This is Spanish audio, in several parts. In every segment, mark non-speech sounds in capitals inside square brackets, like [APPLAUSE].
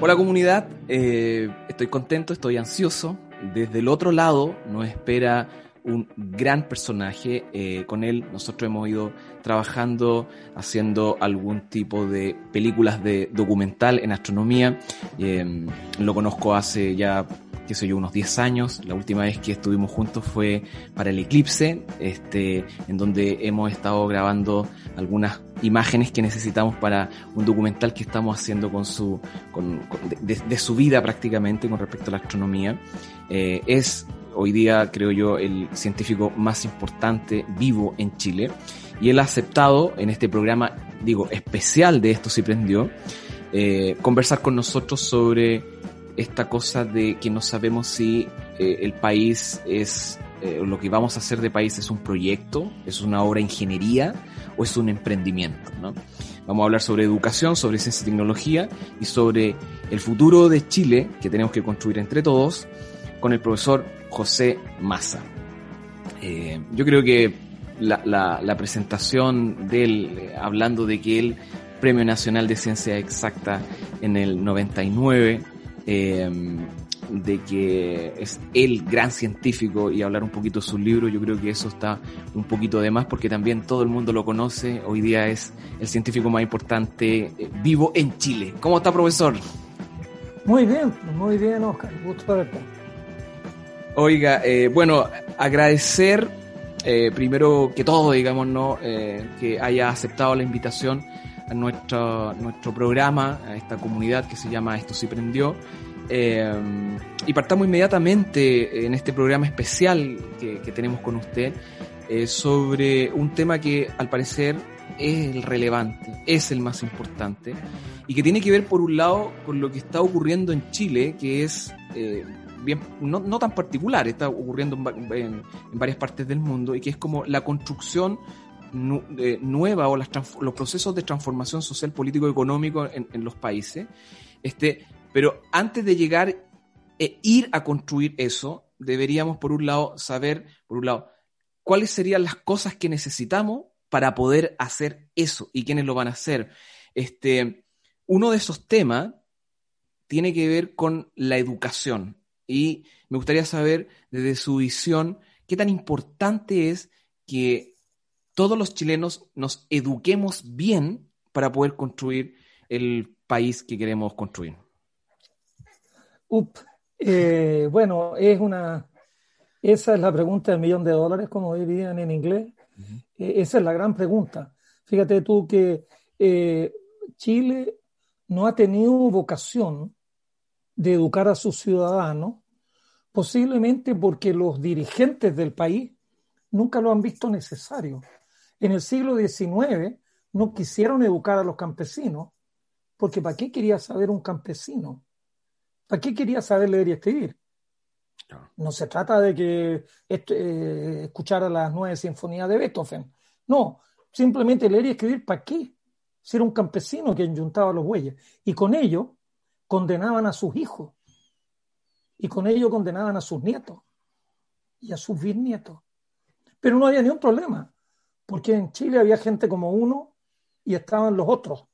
Hola comunidad, eh, estoy contento, estoy ansioso. Desde el otro lado nos espera un gran personaje. Eh, con él nosotros hemos ido trabajando, haciendo algún tipo de películas de documental en astronomía. Eh, lo conozco hace ya qué sé yo, unos 10 años. La última vez que estuvimos juntos fue para el eclipse, este, en donde hemos estado grabando algunas imágenes que necesitamos para un documental que estamos haciendo con su, con, de, su vida prácticamente con respecto a la astronomía. Eh, es hoy día, creo yo, el científico más importante vivo en Chile. Y él ha aceptado en este programa, digo, especial de Esto se prendió, eh, conversar con nosotros sobre esta cosa de que no sabemos si eh, el país es, eh, lo que vamos a hacer de país es un proyecto, es una obra de ingeniería o es un emprendimiento. ¿no? Vamos a hablar sobre educación, sobre ciencia y tecnología y sobre el futuro de Chile que tenemos que construir entre todos con el profesor José Massa. Eh, yo creo que la, presentación de él, hablando de que él, Premio Nacional de Ciencia Exacta en el 99, Em, de que es el gran científico y hablar un poquito de sus libros, yo creo que eso está un poquito de más porque también todo el mundo lo conoce, hoy día es el científico más importante eh, vivo en Chile. ¿Cómo está, profesor? Muy bien, muy bien, Oscar, gusto verte. Oiga, eh, bueno, agradecer eh, primero que todo, digamos, ¿no? que haya aceptado la invitación nuestro, nuestro programa, a esta comunidad que se llama Esto sí prendió. Eh, y partamos inmediatamente en este programa especial que, tenemos con usted eh, sobre un tema que al parecer es el relevante, es el más importante y que tiene que ver por un lado con lo que está ocurriendo en Chile, que es eh, bien, no, no, tan particular, está ocurriendo en, en, varias partes del mundo y que es como la construcción nueva o los procesos de transformación social, político, económico en, los países. Este, pero antes de llegar e ir a construir eso, deberíamos, por un lado, saber, por un lado, cuáles serían las cosas que necesitamos para poder hacer eso y quiénes lo van a hacer. Este, uno de esos temas tiene que ver con la educación y me gustaría saber desde su visión qué tan importante es que todos los chilenos nos eduquemos bien para poder construir el país que queremos construir? Up, eh, bueno, es una, esa es la pregunta del millón de dólares, como dirían en inglés. Eh, esa es la gran pregunta. Fíjate tú que eh, Chile no ha tenido vocación de educar a sus ciudadanos, posiblemente porque los dirigentes del país nunca lo han visto necesario. En el siglo XIX no quisieron educar a los campesinos, porque ¿para qué quería saber un campesino? ¿Para qué quería saber leer y escribir? No se trata de que eh, escuchara las nueve sinfonías de Beethoven. No, simplemente leer y escribir, ¿para qué? Si era un campesino que enyuntaba los bueyes. Y con ello condenaban a sus hijos. Y con ello condenaban a sus nietos y a sus bisnietos. Pero no había ni un problema porque en Chile había gente como uno y estaban los otros,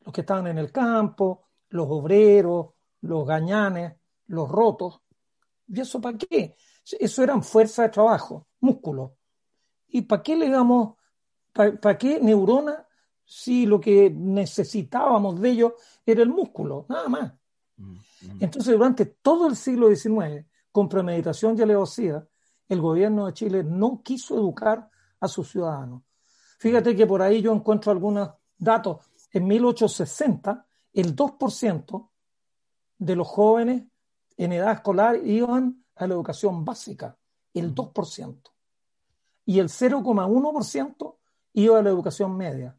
los que estaban en el campo, los obreros, los gañanes, los rotos. ¿Y eso para qué? Eso eran fuerza de trabajo, músculo. ¿Y para qué le damos, para, qué neurona si lo que necesitábamos de ellos era el músculo, nada más? Mm, mm. Entonces, durante todo el siglo XIX, con premeditación y alevosía, el gobierno de Chile no quiso educar a sus ciudadanos. Fíjate que por ahí yo encuentro algunos datos. En 1860, el 2% de los jóvenes en edad escolar iban a la educación básica, el 2%. Y el 0,1% iba a la educación media.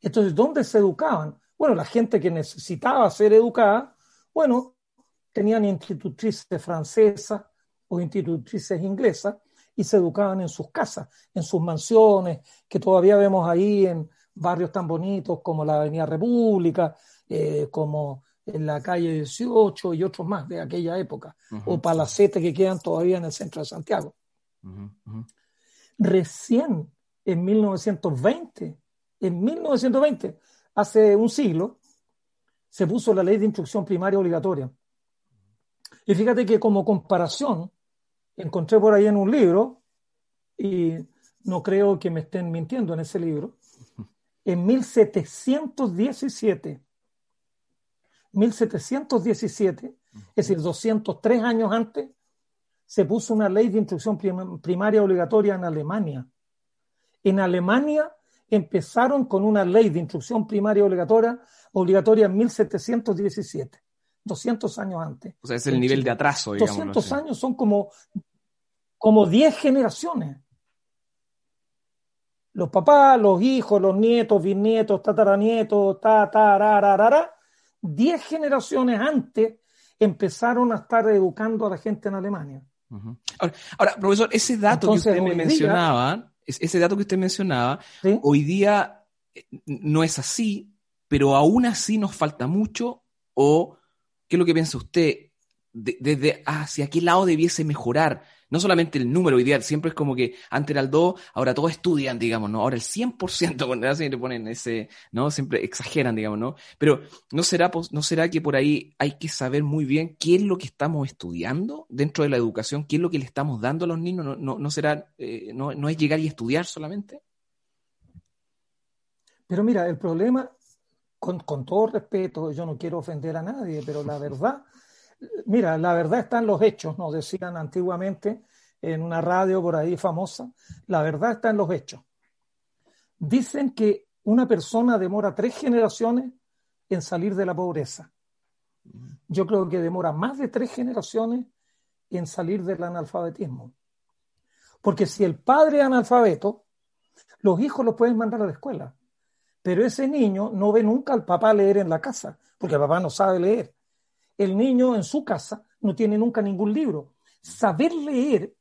Entonces, ¿dónde se educaban? Bueno, la gente que necesitaba ser educada, bueno, tenían institutrices francesas o institutrices inglesas y se educaban en sus casas, en sus mansiones, que todavía vemos ahí en barrios tan bonitos como la Avenida República, eh, como en la calle 18 y otros más de aquella época, o palacetes que quedan todavía en el centro de Santiago. Recién en 1920, en 1920, hace un siglo, se puso la ley de instrucción primaria obligatoria. Y fíjate que como comparación, encontré por ahí en un libro, y no creo que me estén mintiendo en ese libro, en 1717, 1717, es decir, 203 años antes, se puso una ley de instrucción primaria obligatoria en Alemania. En Alemania empezaron con una ley de instrucción primaria obligatoria, obligatoria en 1717, 200 años antes. O sea, es el nivel de atraso, digamos. 200 años son como, como 10 generaciones. Los papás, los hijos, los nietos, bisnietos, tataranietos, ta, ta, ra, ra, ra, ra, 10 generaciones antes empezaron a estar educando a la gente en Alemania. ahora, profesor, ese dato que usted me mencionaba, ese dato que usted mencionaba, hoy día eh, no es así, pero aún así nos falta mucho, o qué es lo que piensa usted, desde hacia qué lado debiese mejorar no solamente el número ideal, siempre es como que antes era el 2, ahora todos estudian, digamos, ¿no? Ahora el 100%, [LAUGHS] así le ponen ese, ¿no? Siempre exageran, digamos, ¿no? Pero ¿no será, ¿no será que por ahí hay que saber muy bien qué es lo que estamos estudiando dentro de la educación, qué es lo que le estamos dando a los niños? ¿No, no, será, eh, no, no es llegar y estudiar solamente? Pero mira, el problema, con, todo respeto, yo no quiero ofender a nadie, pero la verdad Mira, la verdad está en los hechos, nos decían antiguamente en una radio por ahí famosa, la verdad está en los hechos. Dicen que una persona demora tres generaciones en salir de la pobreza. Yo creo que demora más de tres generaciones en salir del analfabetismo. Porque si el padre es analfabeto, los hijos los pueden mandar a la escuela. Pero ese niño no ve nunca al papá leer en la casa, porque el papá no sabe leer el niño en su casa no tiene nunca ningún libro. Saber leer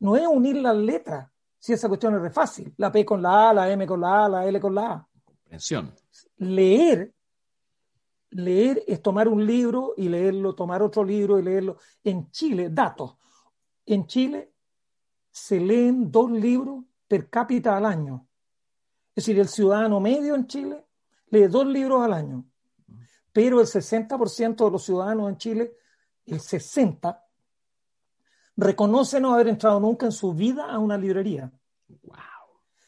no es unir las letras, si esa cuestión es re fácil. La P con la A, la M con la A, la L con la A. Comprensión. Leer, leer es tomar un libro y leerlo, tomar otro libro y leerlo. En Chile, datos. En Chile se leen dos libros per cápita al año. Es decir, el ciudadano medio en Chile lee dos libros al año pero el 60% de los ciudadanos en Chile, el 60%, reconoce no haber entrado nunca en su vida a una librería. Wow.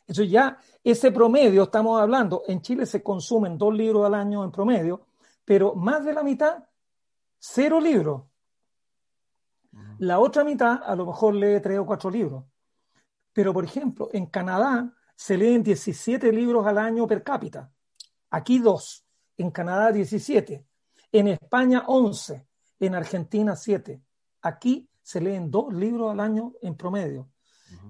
Eso ya, ese promedio, estamos hablando, en Chile se consumen dos libros al año en promedio, pero más de la mitad, cero libros. La otra mitad a lo mejor lee tres o cuatro libros. Pero, por ejemplo, en Canadá se leen 17 libros al año per cápita. Aquí dos en Canadá 17, en España 11, en Argentina 7. Aquí se leen dos libros al año en promedio.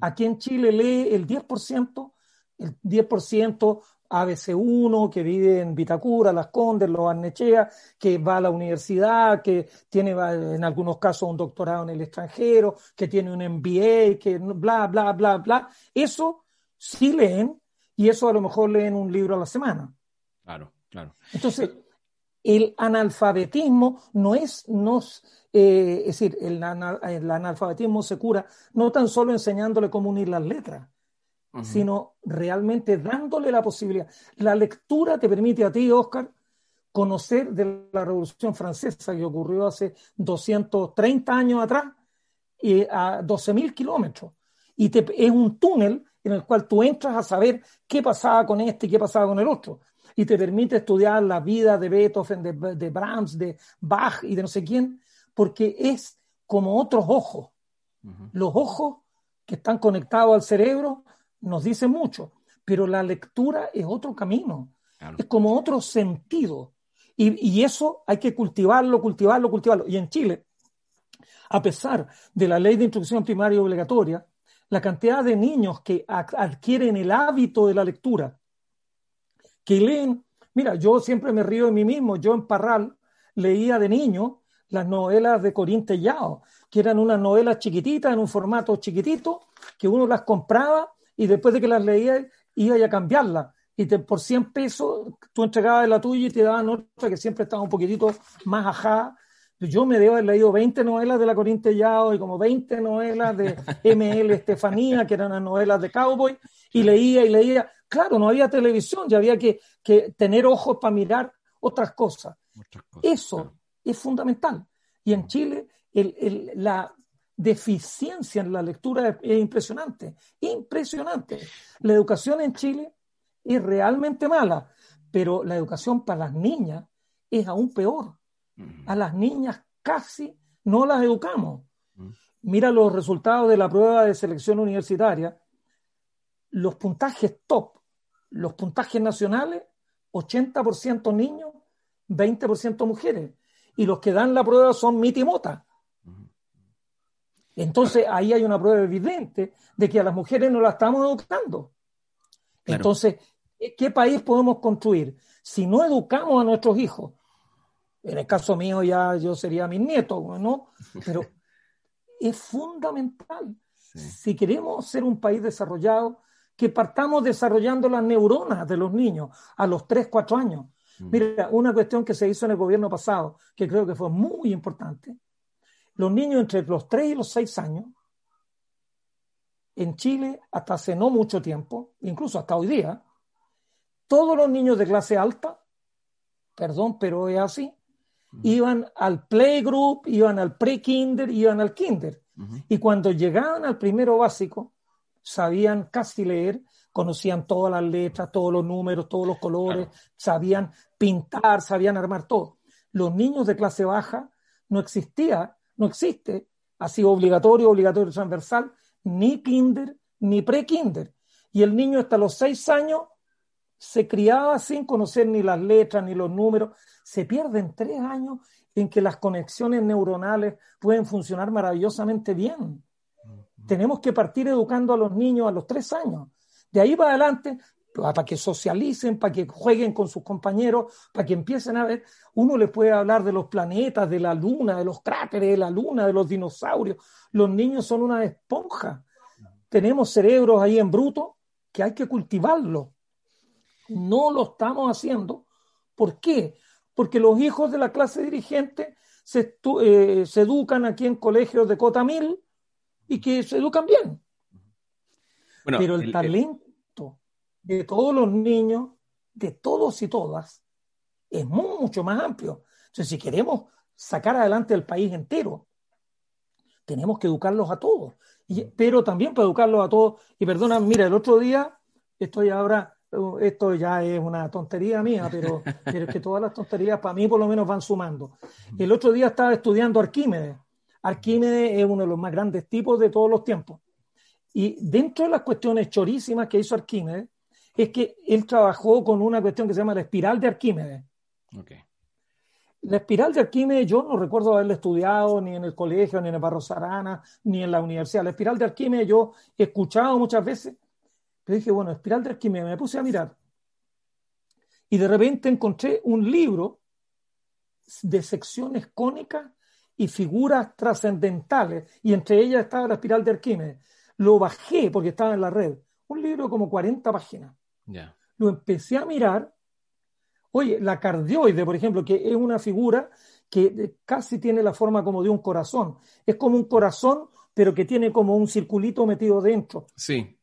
Aquí en Chile lee el 10%, el 10% ABC1, que vive en Vitacura, Las Condes, Los Arnechea, que va a la universidad, que tiene en algunos casos un doctorado en el extranjero, que tiene un MBA, que bla, bla, bla, bla. Eso sí leen y eso a lo mejor leen un libro a la semana. Claro. Entonces, el analfabetismo no es, no, eh, es decir, el, analfabetismo se cura no tan solo enseñándole cómo unir las letras, sino realmente dándole la posibilidad. La lectura te permite a ti, Oscar, conocer de la Revolución Francesa que ocurrió hace 230 años atrás y a 12.000 kilómetros. Y te, es un túnel en el cual tú entras a saber qué pasaba con este y qué pasaba con el otro y te permite estudiar la vida de Beethoven, de, Brahms, de Bach y de no sé quién, porque es como otros ojos. Los ojos que están conectados al cerebro nos dicen mucho, pero la lectura es otro camino, es como otro sentido. Y, y, eso hay que cultivarlo, cultivarlo, cultivarlo. Y en Chile, a pesar de la ley de instrucción primaria obligatoria, la cantidad de niños que adquieren el hábito de la lectura que leen. Mira, yo siempre me río de mí mismo. Yo en Parral leía de niño las novelas de Corín Tellado, que eran unas novelas chiquititas, en un formato chiquitito, que uno las compraba y después de que las leía iba a cambiarlas. Y por 100 pesos tú entregabas la tuya y te daban otra que siempre estaba un poquitito más ajá. Yo me debo haber leído 20 novelas de la Corín Tellado y como 20 novelas de [LAUGHS] M.L. Estefanía, que eran las novelas de Cowboy, y leía y leía claro, no había televisión, ya había que, tener ojos para mirar otras cosas. Eso es fundamental. Y en Chile la deficiencia en la lectura es, impresionante, impresionante. La educación en Chile es realmente mala, pero la educación para las niñas es aún peor. A las niñas casi no las educamos. Mira los resultados de la prueba de selección universitaria. Los puntajes top, los puntajes nacionales, 80% niños, 20% mujeres. Y los que dan la prueba son mitimota. Entonces ahí hay una prueba evidente de que a las mujeres no las estamos educando. Entonces, ¿qué país podemos construir? Si no educamos a nuestros hijos, en el caso mío ya yo sería mi nieto, ¿no? Pero [LAUGHS] es fundamental. Si queremos ser un país desarrollado, que partamos desarrollando las neuronas de los niños a los 3, 4 años. Mm. Mira, una cuestión que se hizo en el gobierno pasado, que creo que fue muy importante, los niños entre los 3 y los 6 años, en Chile, hasta hace no mucho tiempo, incluso hasta hoy día, todos los niños de clase alta, perdón, pero es así, iban al playgroup, iban al pre-kinder, iban al kinder. Y cuando llegaban al primero básico, sabían casi leer, conocían todas las letras, todos los números, todos los colores, sabían pintar, sabían armar todo. Los niños de clase baja no existía, no existe, así obligatorio, obligatorio transversal, ni kinder, ni pre-kinder. Y el niño hasta los seis años se criaba sin conocer ni las letras ni los números. Se pierden tres años en que las conexiones neuronales pueden funcionar maravillosamente bien. Tenemos que partir educando a los niños a los tres años. De ahí para adelante, para que socialicen, para que jueguen con sus compañeros, para que empiecen a ver, uno les puede hablar de los planetas, de la luna, de los cráteres de la luna, de los dinosaurios. Los niños son una esponja. Tenemos cerebros ahí en bruto que hay que cultivarlos no lo estamos haciendo. ¿Por qué? Porque los hijos de la clase dirigente se, eh, educan aquí en colegios de cota mil y que se educan bien. Pero el, talento de todos los niños, de todos y todas, es mucho más amplio. Entonces, si queremos sacar adelante el país entero, tenemos que educarlos a todos. pero también para educarlos a todos, y perdona, mira, el otro día, estoy ahora esto ya es una tontería mía, pero, [LAUGHS] es que todas las tonterías para mí por lo menos van sumando. El otro día estaba estudiando Arquímedes. Arquímedes es uno de los más grandes tipos de todos los tiempos. Y dentro de las cuestiones chorísimas que hizo Arquímedes, es que él trabajó con una cuestión que se llama la espiral de Arquímedes. La espiral de Arquímedes yo no recuerdo haberla estudiado ni en el colegio, ni en el Barro Sarana, ni en la universidad. La espiral de Arquímedes yo he escuchado muchas veces, pero dije, bueno, espiral de Arquímedes, me puse a mirar. Y de repente encontré un libro de secciones cónicas y figuras trascendentales, y entre ellas estaba la espiral de Arquímedes. Lo bajé porque estaba en la red. Un libro como 40 páginas. Lo empecé a mirar. Oye, la cardioide, por ejemplo, que es una figura que casi tiene la forma como de un corazón. Es como un corazón, pero que tiene como un circulito metido dentro. Sí.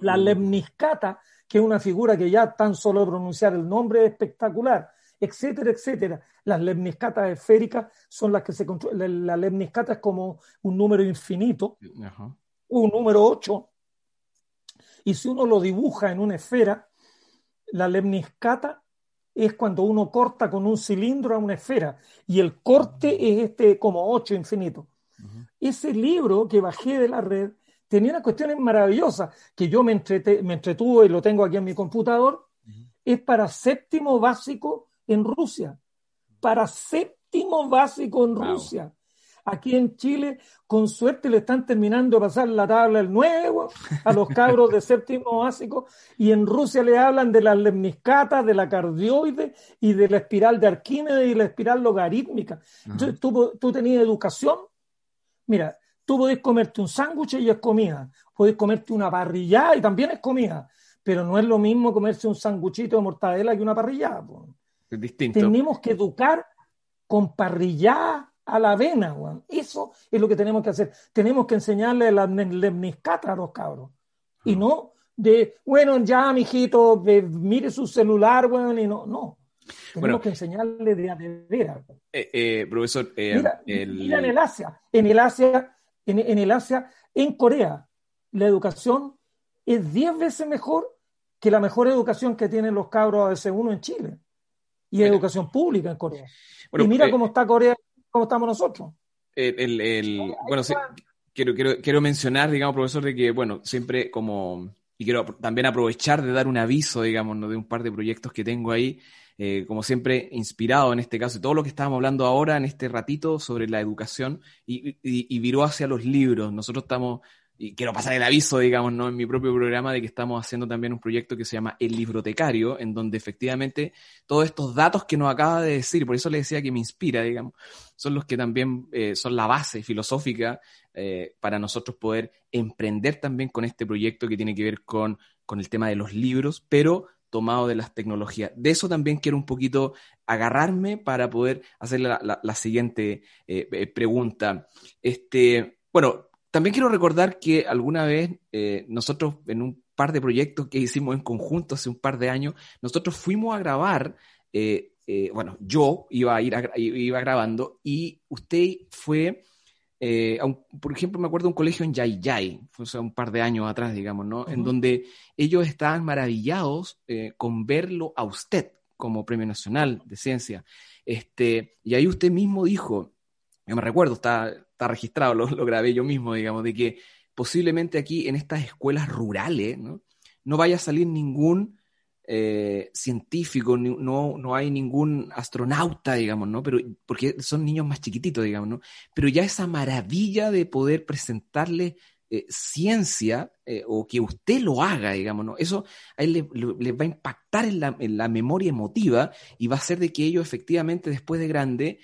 La lemniscata, que es una figura que ya tan solo de pronunciar el nombre es espectacular, etcétera, etcétera. Las lemniscatas esféricas son las que se controlan. La lemniscata es como un número infinito, un número 8. Y si uno lo dibuja en una esfera, la lemniscata es cuando uno corta con un cilindro a una esfera y el corte es este como 8 infinito. Ese libro que bajé de la red tenía unas cuestiones maravillosas que yo me, entretuve y lo tengo aquí en mi computador. Es para séptimo básico en Rusia. Para séptimo básico en Rusia. Aquí en Chile, con suerte, le están terminando de pasar la tabla el nuevo a los cabros de [LAUGHS] séptimo básico y en Rusia le hablan de las lemniscatas, de la cardioide y de la espiral de Arquímedes y la espiral logarítmica. Entonces, tú, tú tenías educación. Mira, Tú podés comerte un sándwich y es comida. Podés comerte una parrillada y también es comida. Pero no es lo mismo comerse un sándwichito de mortadela que una parrillada. Es distinto. Tenemos que educar con parrillada a la avena, Eso es lo que tenemos que hacer. Tenemos que enseñarle la lemniscata a los cabros. Y no de, bueno, ya, mijito, mire su celular, bueno, y no, no. Tenemos que enseñarle de a eh, eh, profesor, eh, mira, en el Asia, en el Asia, en, el Asia, en Corea, la educación es 10 veces mejor que la mejor educación que tienen los cabros de C1 en Chile. Y educación pública en Corea. y mira cómo está Corea, cómo estamos nosotros. El, bueno, quiero, quiero, quiero mencionar, digamos, profesor, de que, bueno, siempre como, y quiero también aprovechar de dar un aviso, digamos, de un par de proyectos que tengo ahí. Eh, como siempre, inspirado en este caso, todo lo que estábamos hablando ahora en este ratito sobre la educación y, y, viró hacia los libros. Nosotros estamos, y quiero pasar el aviso, digamos, ¿no? en mi propio programa de que estamos haciendo también un proyecto que se llama El Librotecario, en donde efectivamente todos estos datos que nos acaba de decir, por eso le decía que me inspira, digamos, son los que también eh, son la base filosófica eh, para nosotros poder emprender también con este proyecto que tiene que ver con, con el tema de los libros, pero tomado de las tecnologías. De eso también quiero un poquito agarrarme para poder hacer la, siguiente eh, eh, pregunta. Este, bueno, también quiero recordar que alguna vez eh, nosotros en un par de proyectos que hicimos en conjunto hace un par de años, nosotros fuimos a grabar, bueno, yo iba a ir iba grabando y usted fue eh, por ejemplo, me acuerdo de un colegio en Yayay, fue un par de años atrás, digamos, ¿no? En donde ellos estaban maravillados eh, con verlo a usted como Premio Nacional de Ciencia. Este, y ahí usted mismo dijo, yo me recuerdo, está, está registrado, lo, lo grabé yo mismo, digamos, de que posiblemente aquí en estas escuelas rurales, ¿no? No vaya a salir ningún eh, científico, no, no hay ningún astronauta, digamos, ¿no? Pero, porque son niños más chiquititos, digamos, ¿no? Pero ya esa maravilla de poder presentarle eh, ciencia eh, o que usted lo haga, digamos, ¿no? Eso a él le, va a impactar en la, en la, memoria emotiva y va a hacer de que ellos efectivamente después de grande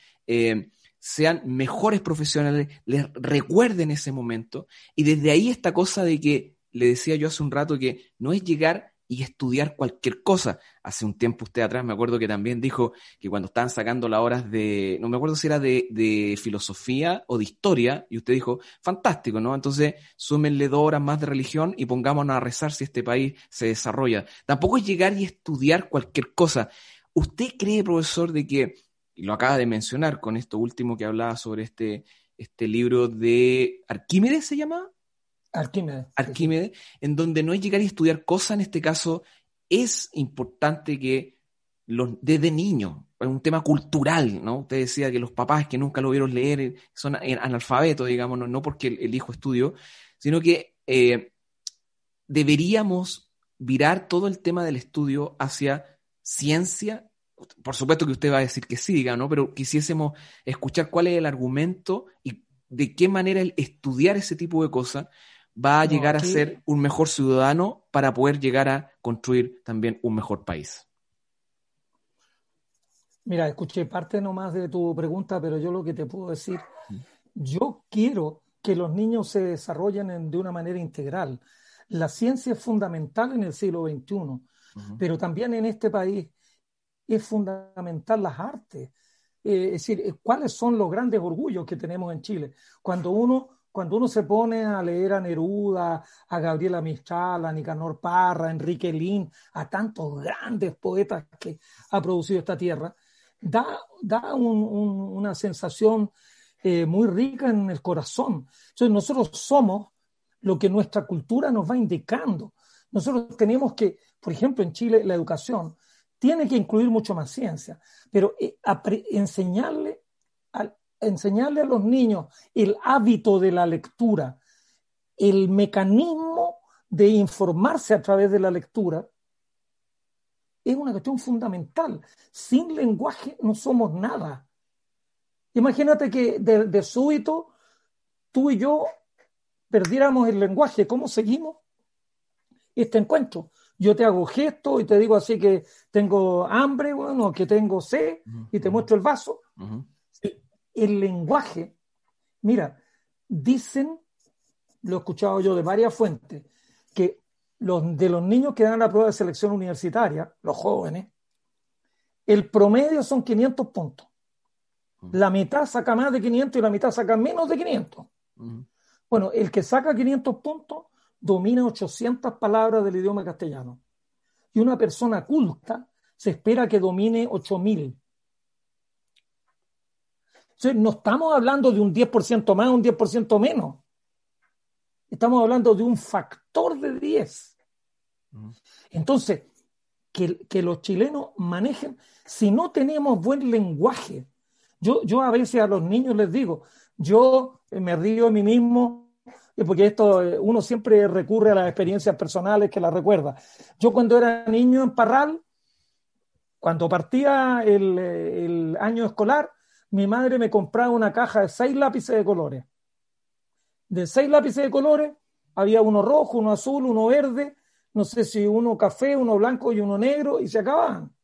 sean mejores profesionales, les recuerden ese momento y desde ahí esta cosa de que le decía yo hace un rato que no es llegar y estudiar cualquier cosa. Hace un tiempo usted atrás me acuerdo que también dijo que cuando estaban sacando las horas de, no me acuerdo si era de, filosofía o de historia, y usted dijo, fantástico, ¿no? Entonces súmenle dos horas más de religión y pongámonos a rezar si este país se desarrolla. Tampoco es llegar y estudiar cualquier cosa. ¿Usted cree, profesor, de que, y lo acaba de mencionar con esto último que hablaba sobre este, este libro de Arquímedes, ¿se llama? Arquímedes. Arquímedes, en donde no es llegar y estudiar cosas, en este caso, es importante que los, desde niño, es un tema cultural, ¿no? Usted decía que los papás que nunca lo vieron leer eh, son analfabetos, digamos, no, porque el, hijo estudió, sino que eh, deberíamos virar todo el tema del estudio hacia ciencia. Por supuesto que usted va a decir que sí, digamos, ¿no? Pero quisiésemos escuchar cuál es el argumento y de qué manera el estudiar ese tipo de cosas va a llegar a ser un mejor ciudadano para poder llegar a construir también un mejor país. Mira, escuché parte nomás de tu pregunta, pero yo lo que te puedo decir, yo quiero que los niños se desarrollen de una manera integral. La ciencia es fundamental en el siglo XXI, pero también en este país es fundamental las artes. Eh, es decir, ¿cuáles son los grandes orgullos que tenemos en Chile? Cuando uno cuando uno se pone a leer a Neruda, a Gabriela Mistral, a Nicanor Parra, a Enrique Lin, a tantos grandes poetas que ha producido esta tierra, da, da una sensación eh, muy rica en el corazón. Entonces nosotros somos lo que nuestra cultura nos va indicando. Nosotros tenemos que, por ejemplo, en Chile la educación tiene que incluir mucho más ciencia, pero eh, enseñarle al, enseñarle a los niños el hábito de la lectura, el mecanismo de informarse a través de la lectura, es una cuestión fundamental. Sin lenguaje no somos nada. Imagínate que de, súbito tú y yo perdiéramos el lenguaje. ¿Cómo seguimos este encuentro? Yo te hago gesto y te digo así que tengo hambre, bueno, que tengo sed, y te muestro el vaso el lenguaje, mira, dicen, lo he escuchado yo de varias fuentes, que los, de los niños que dan la prueba de selección universitaria, los jóvenes, el promedio son 500 puntos. La mitad saca más de 500 y la mitad saca menos de 500. Bueno, el que saca 500 puntos domina 800 palabras del idioma castellano. Y una persona culta se espera que domine 8000. Entonces, no estamos hablando de un 10% más, un 10% menos. Estamos hablando de un factor de 10. Entonces, que, que, los chilenos manejen, si no tenemos buen lenguaje, yo, yo a veces a los niños les digo, yo me río de mí mismo, porque esto eh, uno siempre recurre a las experiencias personales que la recuerda. Yo cuando era niño en Parral, cuando partía el, el año escolar, mi madre me compraba una caja de seis lápices de colores. De seis lápices de colores, había uno rojo, uno azul, uno verde, no sé si uno café, uno blanco y uno negro, y se acababan.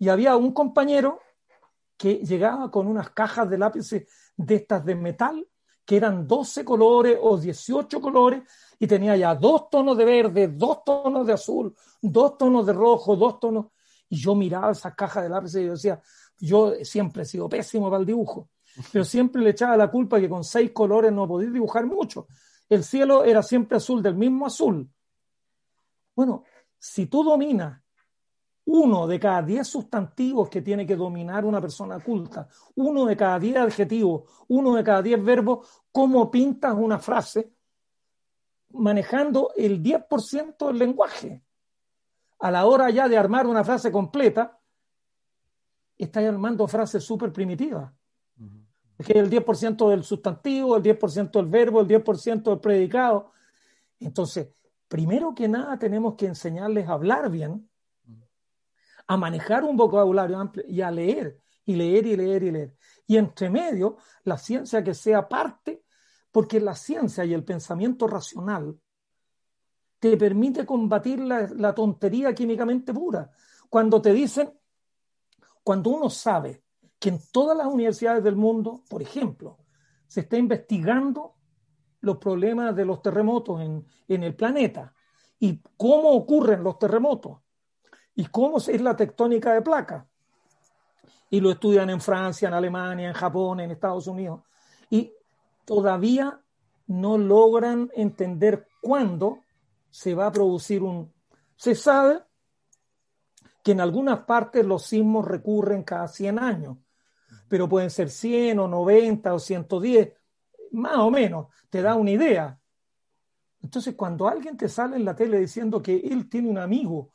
Y había un compañero que llegaba con unas cajas de lápices de estas de metal, que eran 12 colores o 18 colores, y tenía ya dos tonos de verde, dos tonos de azul, dos tonos de rojo, dos tonos. Y yo miraba esas cajas de lápices y yo decía, yo siempre he sido pésimo para el dibujo, pero siempre le echaba la culpa que con seis colores no podía dibujar mucho. El cielo era siempre azul, del mismo azul. Bueno, si tú dominas uno de cada diez sustantivos que tiene que dominar una persona culta, uno de cada diez adjetivos, uno de cada diez verbos, ¿cómo pintas una frase? Manejando el 10% del lenguaje. A la hora ya de armar una frase completa, está armando frases súper primitivas. Es que el 10% del sustantivo, el 10% del verbo, el 10% del predicado. Entonces, primero que nada tenemos que enseñarles a hablar bien, a manejar un vocabulario amplio y a leer, y leer y leer y leer. Y entre medio, la ciencia que sea parte, porque la ciencia y el pensamiento racional te permite combatir la, la tontería químicamente pura. Cuando te dicen cuando uno sabe que en todas las universidades del mundo, por ejemplo, se está investigando los problemas de los terremotos en, el planeta y cómo ocurren los terremotos y cómo es la tectónica de placas. Y lo estudian en Francia, en Alemania, en Japón, en Estados Unidos. Y todavía no logran entender cuándo se va a producir un... Se sabe que en algunas partes los sismos recurren cada 100 años, pero pueden ser 100 o 90 o 110, más o menos, te da una idea. Entonces, cuando alguien te sale en la tele diciendo que él tiene un amigo,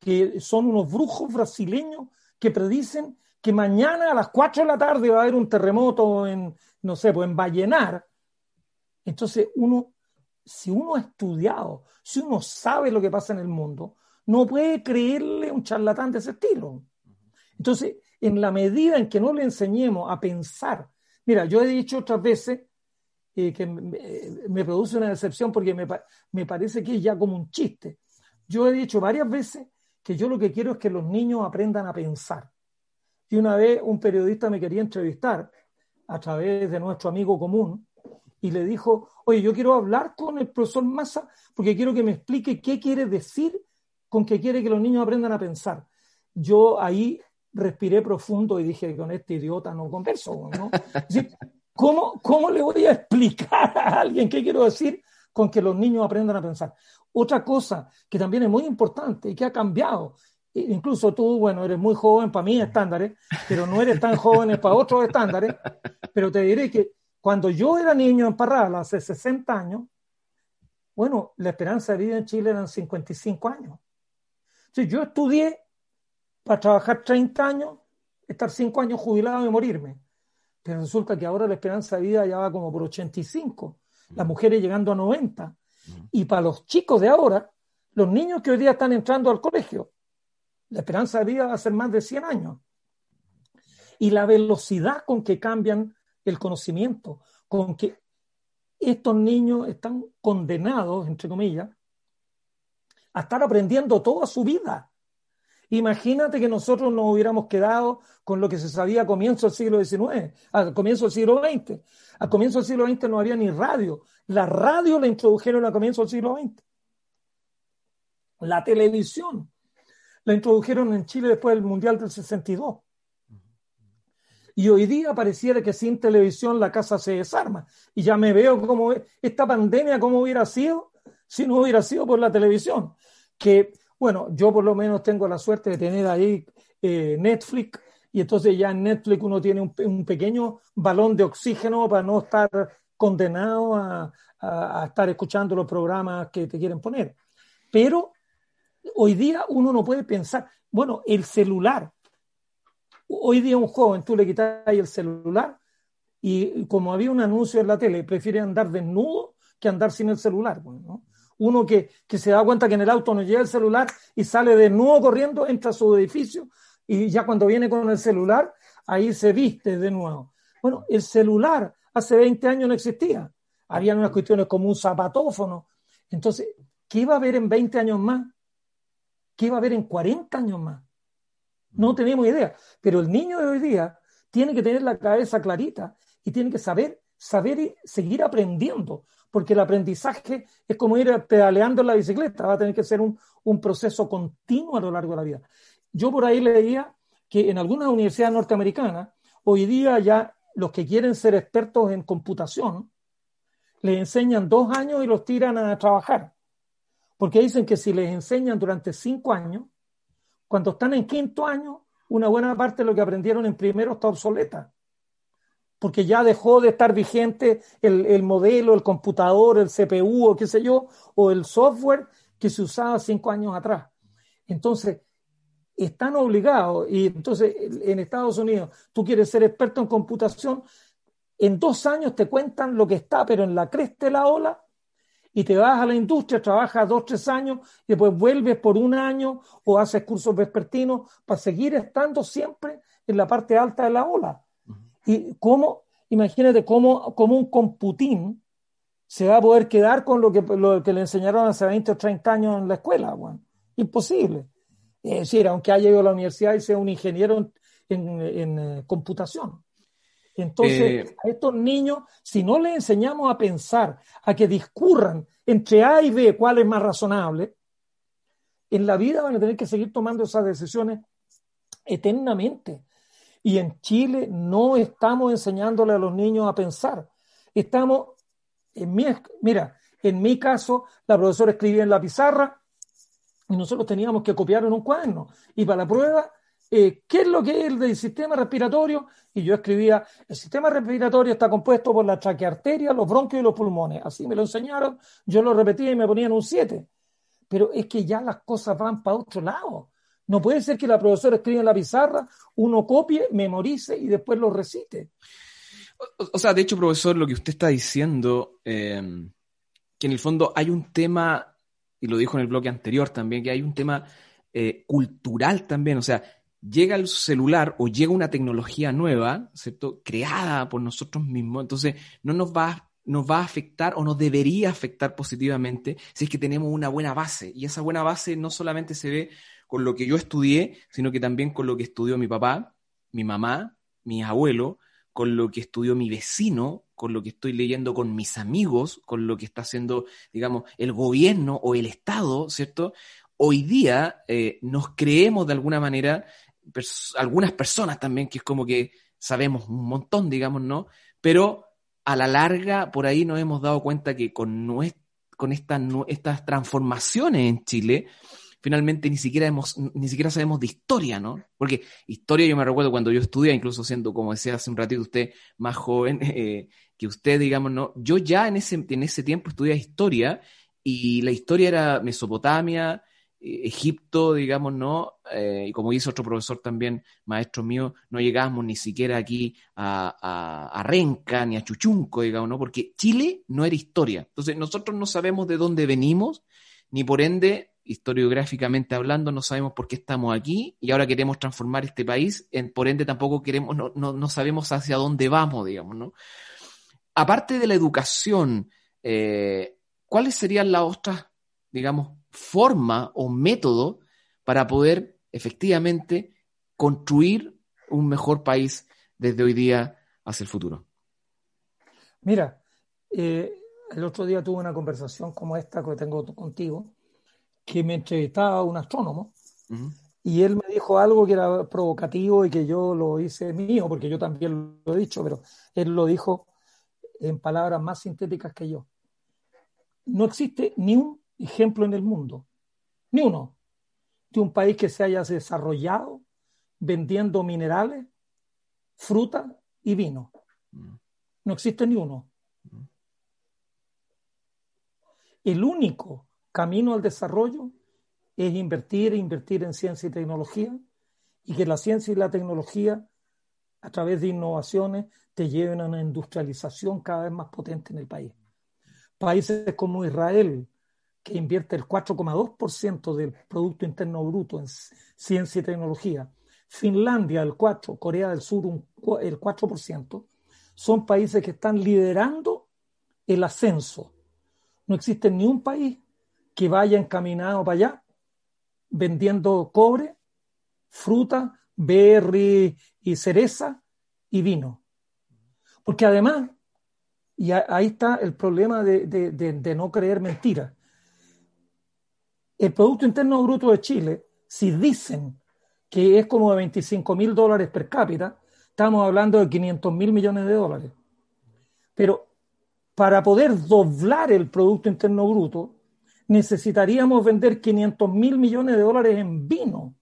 que son unos brujos brasileños que predicen que mañana a las 4 de la tarde va a haber un terremoto en, no sé, pues en Vallenar, entonces uno, si uno ha estudiado, si uno sabe lo que pasa en el mundo, no puede creerle un charlatán de ese estilo. Entonces, en la medida en que no le enseñemos a pensar, mira, yo he dicho otras veces eh, que me, produce una decepción porque me, me parece que es ya como un chiste. Yo he dicho varias veces que yo lo que quiero es que los niños aprendan a pensar. Y una vez un periodista me quería entrevistar a través de nuestro amigo común y le dijo, oye, yo quiero hablar con el profesor Massa porque quiero que me explique qué quiere decir con que quiere que los niños aprendan a pensar. Yo ahí respiré profundo y dije, con este idiota no converso. ¿cómo, ¿Cómo le voy a explicar a alguien qué quiero decir con que los niños aprendan a pensar? Otra cosa que también es muy importante y que ha cambiado, e incluso tú, bueno, eres muy joven para mí estándares, pero no eres tan joven para otros estándares, pero te diré que cuando yo era niño en Parral, hace 60 años, bueno, la esperanza de vida en Chile eran 55 años yo estudié para trabajar 30 años, estar 5 años jubilado y morirme. Pero resulta que ahora la esperanza de vida ya va como por 85, las mujeres llegando a 90. Y para los chicos de ahora, los niños que hoy día están entrando al colegio, la esperanza de vida va a ser más de 100 años. Y la velocidad con que cambian el conocimiento, con que estos niños están condenados, entre comillas, a estar aprendiendo toda su vida. Imagínate que nosotros nos hubiéramos quedado con lo que se sabía a comienzo del siglo XIX, a comienzo del siglo XX. A comienzo del siglo XX no había ni radio. La radio la introdujeron a comienzo del siglo XX. La televisión la introdujeron en Chile después del Mundial del 62. Y hoy día pareciera que sin televisión la casa se desarma. Y ya me veo como esta pandemia, cómo hubiera sido si no hubiera sido por la televisión. Que, bueno, yo por lo menos tengo la suerte de tener ahí eh, Netflix y entonces ya en Netflix uno tiene un, pequeño balón de oxígeno para no estar condenado a, a, estar escuchando los programas que te quieren poner. Pero hoy día uno no puede pensar, bueno, el celular. Hoy día un joven, tú le quitas el celular y como había un anuncio en la tele, prefiere andar desnudo que andar sin el celular. Pues, uno que, que, se da cuenta que en el auto no lleva el celular y sale desnudo corriendo, entra a su edificio y ya cuando viene con el celular, ahí se viste de nuevo. Bueno, el celular hace 20 años no existía. Habían unas cuestiones como un zapatófono. Entonces, ¿qué iba a haber en 20 años más? ¿Qué iba a haber en 40 años más? No tenemos idea. Pero el niño de hoy día tiene que tener la cabeza clarita y tiene que saber, saber y seguir aprendiendo, porque el aprendizaje es como ir pedaleando en la bicicleta, va a tener que ser un, un proceso continuo a lo largo de la vida. Yo por ahí leía que en algunas universidades norteamericanas, hoy día ya los que quieren ser expertos en computación, les enseñan dos años y los tiran a trabajar. Porque dicen que si les enseñan durante cinco años, cuando están en quinto año, una buena parte de lo que aprendieron en primero está obsoleta. Porque ya dejó de estar vigente el, el modelo, el computador, el CPU o qué sé yo, o el software que se usaba cinco años atrás. Entonces, están obligados, y entonces en Estados Unidos tú quieres ser experto en computación, en dos años te cuentan lo que está, pero en la cresta de la ola, y te vas a la industria, trabajas dos, tres años, y después vuelves por un año o haces cursos vespertinos para seguir estando siempre en la parte alta de la ola. Y cómo, imagínate cómo, cómo un computín se va a poder quedar con lo que, lo que le enseñaron hace 20 o 30 años en la escuela, bueno. Imposible. Es decir, aunque haya ido a la universidad y sea un ingeniero en, eh, computación. Entonces, eh, a estos niños, si no les enseñamos a pensar, a que discurran entre A y B cuál es más razonable, en la vida van a tener que seguir tomando esas decisiones eternamente. Y en Chile no estamos enseñándole a los niños a pensar. Estamos, en mi, mira, en mi caso, la profesora escribía en la pizarra, y nosotros teníamos que copiar en un cuaderno. Y para la prueba, eh, ¿qué es lo que es el del sistema respiratorio? Y yo escribía, el sistema respiratorio está compuesto por la traquearteria, los bronquios y los pulmones. Así me lo enseñaron, yo lo repetía y me ponían un 7. Pero es que ya las cosas van para otro lado. No puede ser que la profesora escriba en la pizarra, uno copie, memorice y después lo recite. O, sea, de hecho, profesor, lo que usted está diciendo, eh, que en el fondo hay un tema y lo dijo en el bloque anterior también, que hay un tema eh, cultural también, o sea, llega el celular o llega una tecnología nueva, ¿cierto? Creada por nosotros mismos, entonces no nos va, nos va a afectar o nos debería afectar positivamente si es que tenemos una buena base. Y esa buena base no solamente se ve con lo que yo estudié, sino que también con lo que estudió mi papá, mi mamá, mi abuelo, con lo que estudió mi vecino, con lo que estoy leyendo con mis amigos, con lo que está haciendo, digamos, el gobierno o el Estado, ¿cierto? Hoy día eh, nos creemos de alguna manera, algunas personas también, que es como que sabemos un montón, digamos, ¿no? Pero a la larga, por ahí nos hemos dado cuenta que con, con estas transformaciones en Chile, finalmente ni siquiera, hemos, ni siquiera sabemos de historia, ¿no? Porque historia yo me recuerdo cuando yo estudié, incluso siendo, como decía hace un ratito usted, más joven [LAUGHS] eh, que usted, digamos, ¿no? Yo ya en ese, en ese tiempo estudié historia y la historia era Mesopotamia, eh, Egipto, digamos, ¿no? Eh, y como dice otro profesor también, maestro mío, no llegábamos ni siquiera aquí a, a, a, Renca ni a Chuchunco, digamos, ¿no? Porque Chile no era historia. Entonces, nosotros no sabemos de dónde venimos, ni por ende historiográficamente hablando, no sabemos por qué estamos aquí y ahora queremos transformar este país, en, por ende tampoco queremos, no, no, no, sabemos hacia dónde vamos, digamos, ¿no? Aparte de la educación, eh, ¿cuáles serían las otras, digamos, forma o método para poder efectivamente construir un mejor país desde hoy día hacia el futuro? Mira, eh, el otro día tuve una conversación como esta que tengo contigo que me entrevistaba un astrónomo y él me dijo algo que era provocativo y que yo lo hice mío, porque yo también lo he dicho, pero él lo dijo en palabras más sintéticas que yo. no existe ni un ejemplo en el mundo, ni uno, de un país que se haya desarrollado vendiendo minerales, fruta y vino. No existe ni uno. El único camino al desarrollo es invertir e invertir en ciencia y tecnología y que la ciencia y la tecnología a través de innovaciones te lleven a una industrialización cada vez más potente en el país. Países como Israel, que invierte el 4,2% del Producto Interno Bruto en ciencia y tecnología, Finlandia el 4%, Corea del Sur el 4%, son países que están liderando el ascenso. No existe ni un país que vaya encaminado para allá vendiendo cobre, fruta, berry y cereza y vino. Porque además, y ahí está el problema de, de no creer mentiras, el Producto Interno Bruto de Chile, si dicen que es como de 25 mil dólares per cápita, estamos hablando de 500 mil millones de dólares. Pero para poder doblar el Producto Interno Bruto, necesitaríamos vender 500 mil millones de dólares en vino.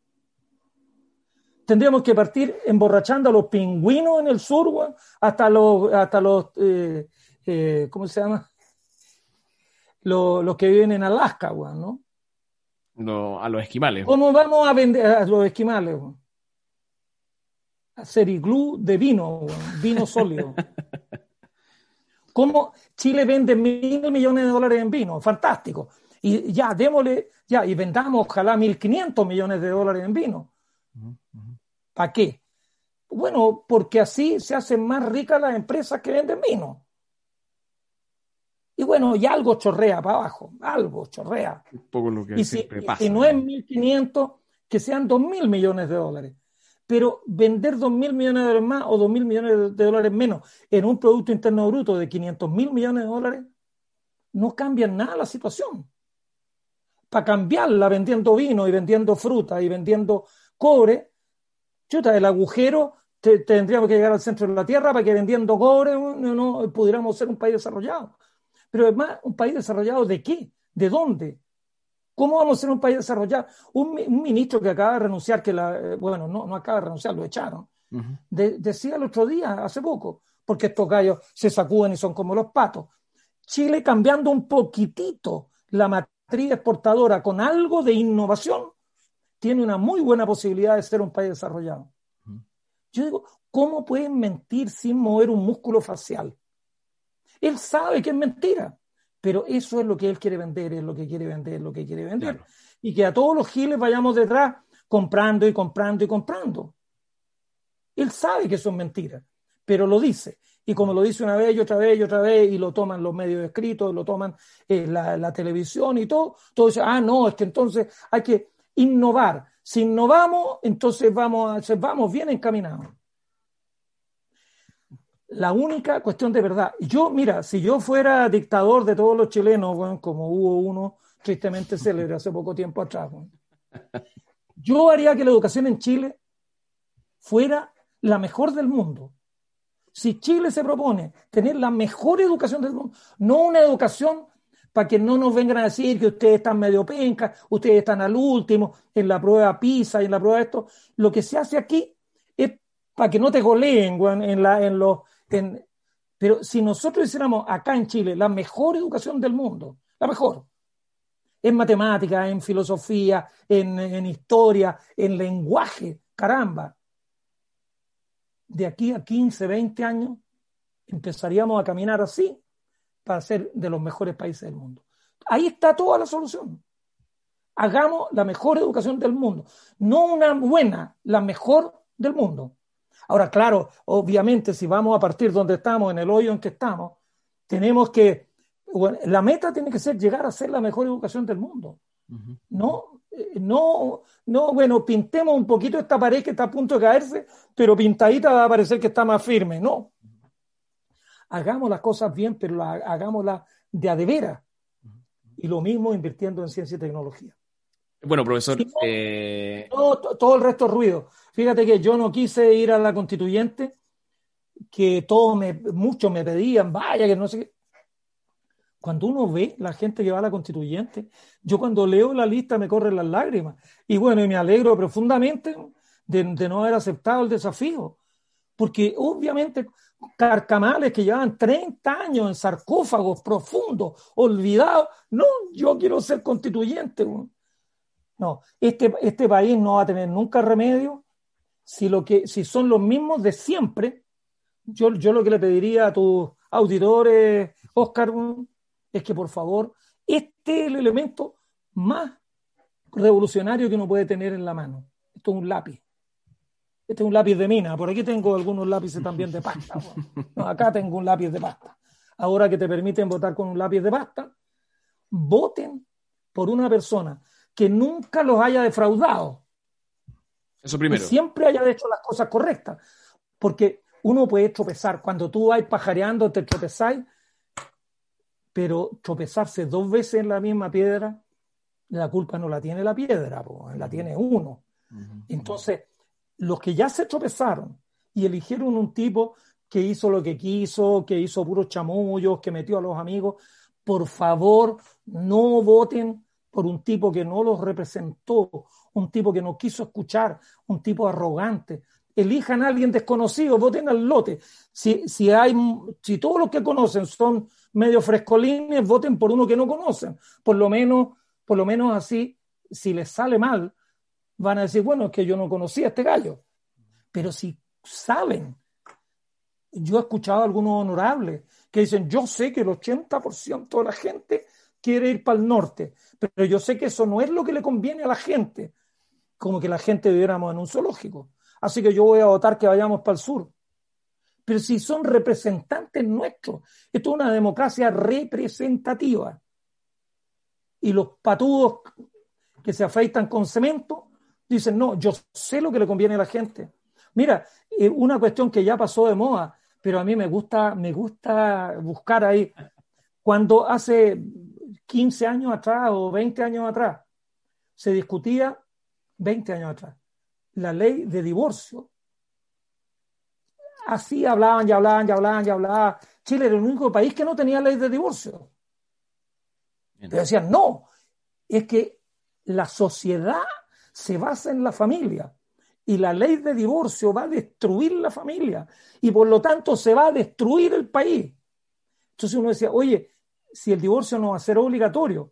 Tendríamos que partir emborrachando a los pingüinos en el sur, hasta los, hasta los eh, eh, ¿cómo se llama? Los, que viven en Alaska, ¿no? a los esquimales. ¿Cómo vamos a vender a los esquimales? Hacer iglú de vino, vino sólido. [LAUGHS] ¿Cómo Chile vende mil millones de dólares en vino? Fantástico. Y ya, démosle, ya, y vendamos ojalá 1.500 millones de dólares en vino. ¿Para qué? Bueno, porque así se hacen más ricas las empresas que venden vino. Y bueno, y algo chorrea para abajo, algo chorrea. Un poco lo que y si, pasa. no es 1.500, que sean 2.000 millones de dólares. Pero vender 2.000 millones de dólares más o 2.000 millones de dólares menos en un Producto Interno Bruto de 500.000 millones de dólares no cambia nada la situación para cambiarla vendiendo vino y vendiendo fruta y vendiendo cobre, chuta, el agujero tendríamos que llegar al centro de la Tierra para que vendiendo cobre no, pudiéramos ser un país desarrollado. Pero además, ¿un país desarrollado de qué? ¿De dónde? ¿Cómo vamos a ser un país desarrollado? Un, ministro que acaba de renunciar, que la, eh, bueno, no, no acaba de renunciar, lo echaron, decía el otro día, hace poco, porque estos gallos se sacuden y son como los patos. Chile cambiando un poquitito la materia exportadora con algo de innovación, tiene una muy buena posibilidad de ser un país desarrollado. Yo digo, ¿cómo pueden mentir sin mover un músculo facial? Él sabe que es mentira, pero eso es lo que él quiere vender, es lo que quiere vender, es lo que quiere vender. Y que a todos los giles vayamos detrás comprando y comprando y comprando. Él sabe que eso es mentira, pero lo dice y como lo dice una vez y otra vez y otra vez, y lo toman los medios escritos, lo toman eh, la, televisión y todo, todo dice, ah, no, es que entonces hay que innovar. Si innovamos, entonces vamos, a, vamos bien encaminados. La única cuestión de verdad. Yo, mira, si yo fuera dictador de todos los chilenos, bueno, como hubo uno tristemente célebre hace poco tiempo atrás, yo haría que la educación en Chile fuera la mejor del mundo si Chile se propone tener la mejor educación del mundo, no una educación para que no nos vengan a decir que ustedes están medio penca, ustedes están al último en la prueba PISA y en la prueba esto, lo que se hace aquí es para que no te goleen en, la, en los... pero si nosotros hiciéramos acá en Chile la mejor educación del mundo, la mejor, en matemática, en filosofía, en historia, en lenguaje, caramba, de aquí a 15, 20 años, empezaríamos a caminar así para ser de los mejores países del mundo. Ahí está toda la solución. Hagamos la mejor educación del mundo, no una buena, la mejor del mundo. Ahora, claro, obviamente, si vamos a partir donde estamos, en el hoyo en que estamos, tenemos que, la meta tiene que ser llegar a ser la mejor educación del mundo. No no, no, bueno, pintemos un poquito esta pared que está a punto de caerse, pero pintadita va a parecer que está más firme. No. Hagamos las cosas bien, pero hagámoslas de a de veras. Y lo mismo invirtiendo en ciencia y tecnología. Bueno, profesor. Eh, todo, el resto es ruido. Fíjate que yo no quise ir a la constituyente, que todos me, muchos me pedían, vaya, que no sé qué. Cuando uno ve la gente que va a la constituyente, yo cuando leo la lista me corren las lágrimas. Y bueno, y me alegro profundamente de, no haber aceptado el desafío. Porque obviamente carcamales que llevan 30 años en sarcófagos profundos, olvidados, no, yo quiero ser constituyente. No, este, este país no va a tener nunca remedio si, lo que, si son los mismos de siempre. Yo, yo lo que le pediría a tus auditores, Oscar, es que por favor, este es el elemento más revolucionario que uno puede tener en la mano. Esto es un lápiz. Este es un lápiz de mina. Por aquí tengo algunos lápices también de pasta. acá tengo un lápiz de pasta. Ahora que te permiten votar con un lápiz de pasta, voten por una persona que nunca los haya defraudado. Eso primero. Que siempre haya hecho las cosas correctas. Porque uno puede tropezar. Cuando tú vas pajareando, te tropezáis pero tropezarse dos veces en la misma piedra, la culpa no la tiene la piedra, la tiene uno. Entonces, los que ya se tropezaron y eligieron un tipo que hizo lo que quiso, que hizo puros chamullos, que metió a los amigos, por favor, no voten por un tipo que no los representó, un tipo que no quiso escuchar, un tipo arrogante. Elijan a alguien desconocido, voten al lote. Si, si, hay, si todos los que conocen son medio frescolines, voten por uno que no conocen. Por lo menos, por lo menos así, si les sale mal, van a decir, bueno, es que yo no conocía a este gallo. Pero si saben, yo he escuchado a algunos honorables que dicen, yo sé que el 80% de la gente quiere ir para el norte, pero yo sé que eso no es lo que le conviene a la gente, como que la gente viviéramos en un zoológico. Así que yo voy a votar que vayamos para el sur pero si son representantes nuestros. Esto es una democracia representativa. Y los patudos que se afeitan con cemento dicen, no, yo sé lo que le conviene a la gente. Mira, eh, una cuestión que ya pasó de moda, pero a mí me gusta, me gusta buscar ahí. Cuando hace 15 años atrás o 20 años atrás se discutía, 20 años atrás, la ley de divorcio así hablaban, ya hablaban, ya hablaban, ya hablaban. Chile era el único país que no tenía ley de divorcio. Pero decían, no, es que la sociedad se basa en la familia y la ley de divorcio va a destruir la familia y por lo tanto se va a destruir el país. Entonces uno decía, oye, si el divorcio no va a ser obligatorio,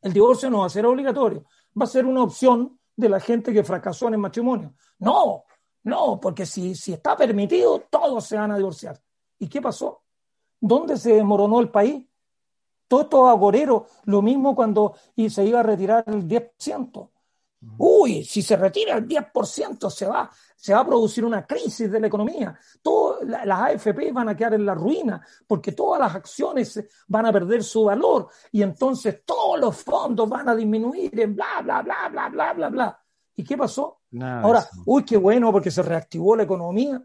el divorcio no va a ser obligatorio, va a ser una opción de la gente que fracasó en el matrimonio. No, no, porque si, si está permitido, todos se van a divorciar. ¿Y qué pasó? ¿Dónde se desmoronó el país? Todo esto agorero, lo mismo cuando y se iba a retirar el 10%. Uy, si se retira el 10%, se va, se va a producir una crisis de la economía. Todo, las AFP van a quedar en la ruina porque todas las acciones van a perder su valor y entonces todos los fondos van a disminuir en bla, bla, bla, bla, bla, bla, bla. ¿Y qué pasó? Ahora, uy, qué bueno porque se reactivó la economía.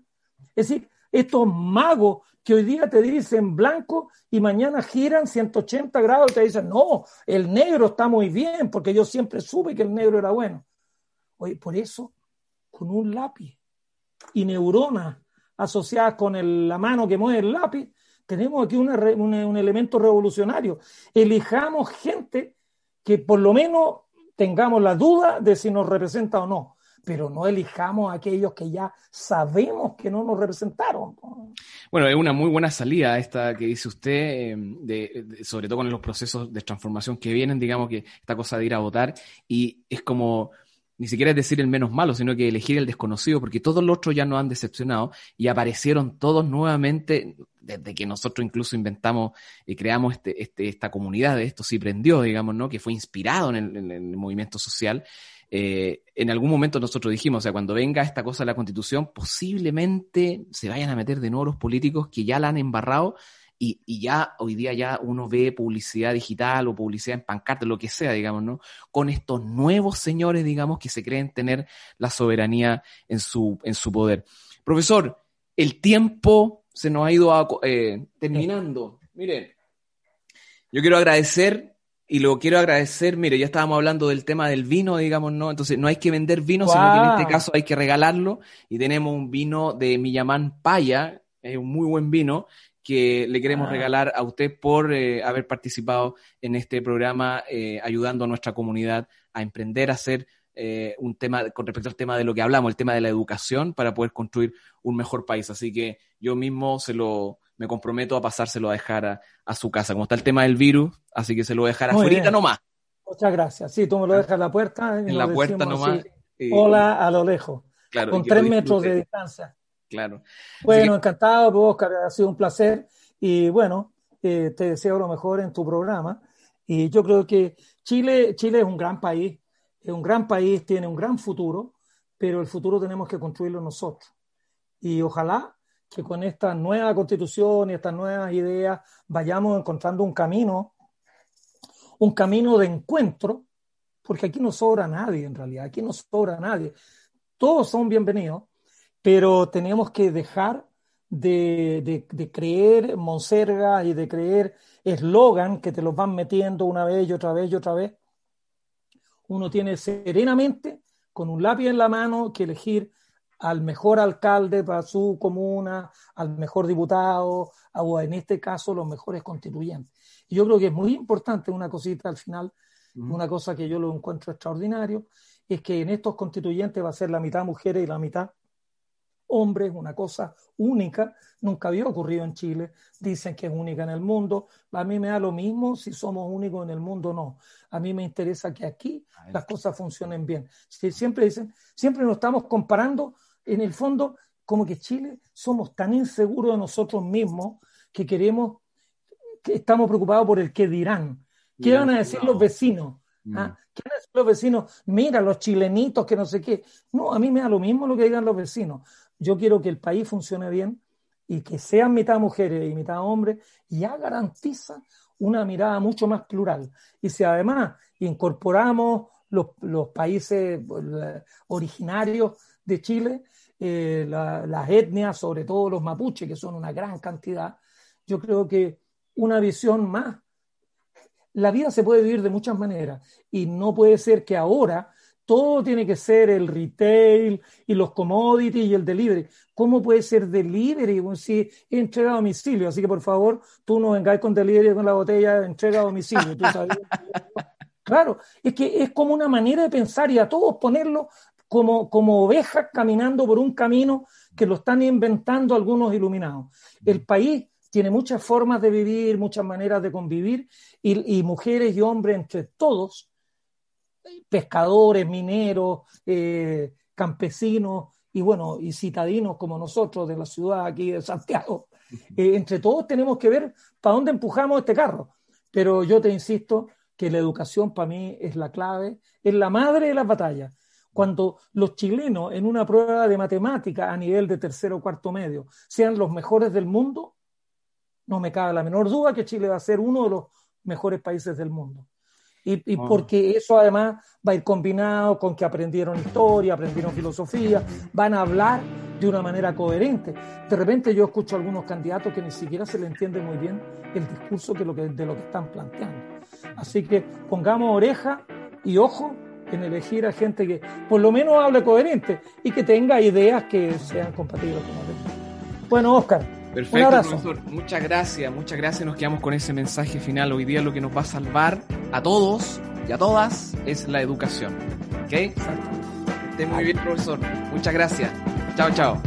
Es decir, estos magos que hoy día te dicen blanco y mañana giran 180 grados y te dicen, no, el negro está muy bien porque yo siempre supe que el negro era bueno. Oye, por eso, con un lápiz y neuronas asociadas con la mano que mueve el lápiz, tenemos aquí un elemento revolucionario. Elijamos gente que por lo menos tengamos la duda de si nos representa o no, pero no elijamos a aquellos que ya sabemos que no nos representaron. Bueno, es una muy buena salida esta que dice usted, em, sobre todo con los procesos de transformación que vienen, digamos que esta cosa de ir a votar, y es como ni siquiera es decir el menos malo, sino que elegir el desconocido, porque todos los otros ya nos han decepcionado y aparecieron todos nuevamente, desde que nosotros incluso inventamos y creamos este, este, esta comunidad de esto, sí prendió, digamos, ¿no? Que fue inspirado en el, movimiento social. Eh, en algún momento nosotros dijimos, o sea, cuando venga esta cosa de la constitución, posiblemente se vayan a meter de nuevo los políticos que ya la han embarrado y, ya hoy día ya uno ve publicidad digital o publicidad en pancarta, lo que sea, digamos, ¿no? Con estos nuevos señores, digamos, que se creen tener la soberanía en su, en su poder. Profesor, el tiempo se nos ha ido eh, terminando. Miren, yo quiero agradecer y lo quiero agradecer, mire, ya estábamos hablando del tema del vino, digamos, ¿no? Entonces no hay que vender vino, sino que en este caso hay que regalarlo. Y tenemos un vino de Millamán Paya, es un muy buen vino, que le queremos ah. regalar a usted por eh, haber participado en este programa, eh, ayudando a nuestra comunidad a emprender, a hacer eh, un tema con respecto al tema de lo que hablamos, el tema de la educación, para poder construir un mejor país. Así que yo mismo se lo me comprometo a pasárselo a dejar a, su casa. Como está el tema del virus, así que se lo voy a dejar afuera nomás. Muchas gracias. Sí, tú me lo dejas en la puerta. En la puerta nomás. hola a lo lejos. Claro, con tres metros de distancia. Claro. Bueno, encantado, pues, Oscar, ha sido un placer. Y bueno, eh, te deseo lo mejor en tu programa. Y yo creo que Chile, Chile es un gran país, es un gran país, tiene un gran futuro, pero el futuro tenemos que construirlo nosotros. Y ojalá que con esta nueva constitución y estas nuevas ideas vayamos encontrando un camino, un camino de encuentro, porque aquí no sobra nadie en realidad, aquí no sobra nadie. Todos son bienvenidos, pero tenemos que dejar de, de, creer monserga y de creer eslogan que te los van metiendo una vez y otra vez y otra vez. Uno tiene serenamente, con un lápiz en la mano, que elegir al mejor alcalde para su comuna, al mejor diputado, o en este caso los mejores constituyentes. Y yo creo que es muy importante una cosita al final, una cosa que yo lo encuentro extraordinario, es que en estos constituyentes va a ser la mitad mujeres y la mitad hombres, una cosa única, nunca había ocurrido en Chile, dicen que es única en el mundo, a mí me da lo mismo si somos únicos en el mundo o no, a mí me interesa que aquí las cosas funcionen bien. Siempre dicen, siempre nos estamos comparando, en el fondo, como que Chile somos tan inseguros de nosotros mismos que queremos, que estamos preocupados por el qué dirán, qué van a decir los vecinos. Mm. ¿Ah? ¿Qué van a decir los vecinos? Mira, los chilenitos, que no sé qué. No, a mí me da lo mismo lo que digan los vecinos. Yo quiero que el país funcione bien y que sean mitad mujeres y mitad hombres, ya garantiza una mirada mucho más plural. Y si además incorporamos los, países originarios de Chile, eh, las etnias, sobre todo los mapuches, que son una gran cantidad, yo creo que una visión más. La vida se puede vivir de muchas maneras y no puede ser que ahora todo tiene que ser el retail y los commodities y el delivery. ¿Cómo puede ser delivery si es entrega a domicilio? Así que por favor, tú no vengáis con delivery con la botella de entrega a domicilio. [LAUGHS] claro, es que es como una manera de pensar y a todos ponerlo como, como ovejas caminando por un camino que lo están inventando algunos iluminados. El país tiene muchas formas de vivir, muchas maneras de convivir y, y mujeres y hombres entre todos pescadores, mineros, eh, campesinos y bueno, y citadinos como nosotros de la ciudad aquí de Santiago. Eh, entre todos tenemos que ver para dónde empujamos este carro. Pero yo te insisto que la educación para mí es la clave, es la madre de las batallas. Cuando los chilenos en una prueba de matemática a nivel de tercero o cuarto medio sean los mejores del mundo, no me cabe la menor duda que Chile va a ser uno de los mejores países del mundo y, ah. porque eso además va a ir combinado con que aprendieron historia, aprendieron filosofía, van a hablar de una manera coherente. De repente yo escucho a algunos candidatos que ni siquiera se le entiende muy bien el discurso que lo que, de lo que están planteando. Así que pongamos oreja y ojo en elegir a gente que por lo menos hable coherente y que tenga ideas que sean compatibles con nosotros. Bueno, Oscar, Perfecto, profesor. Muchas gracias, muchas gracias. Nos quedamos con ese mensaje final. Hoy día lo que nos va a salvar a todos y a todas es la educación. ¿Ok? Exacto. Esté muy bien, profesor. Muchas gracias. Chao, chao.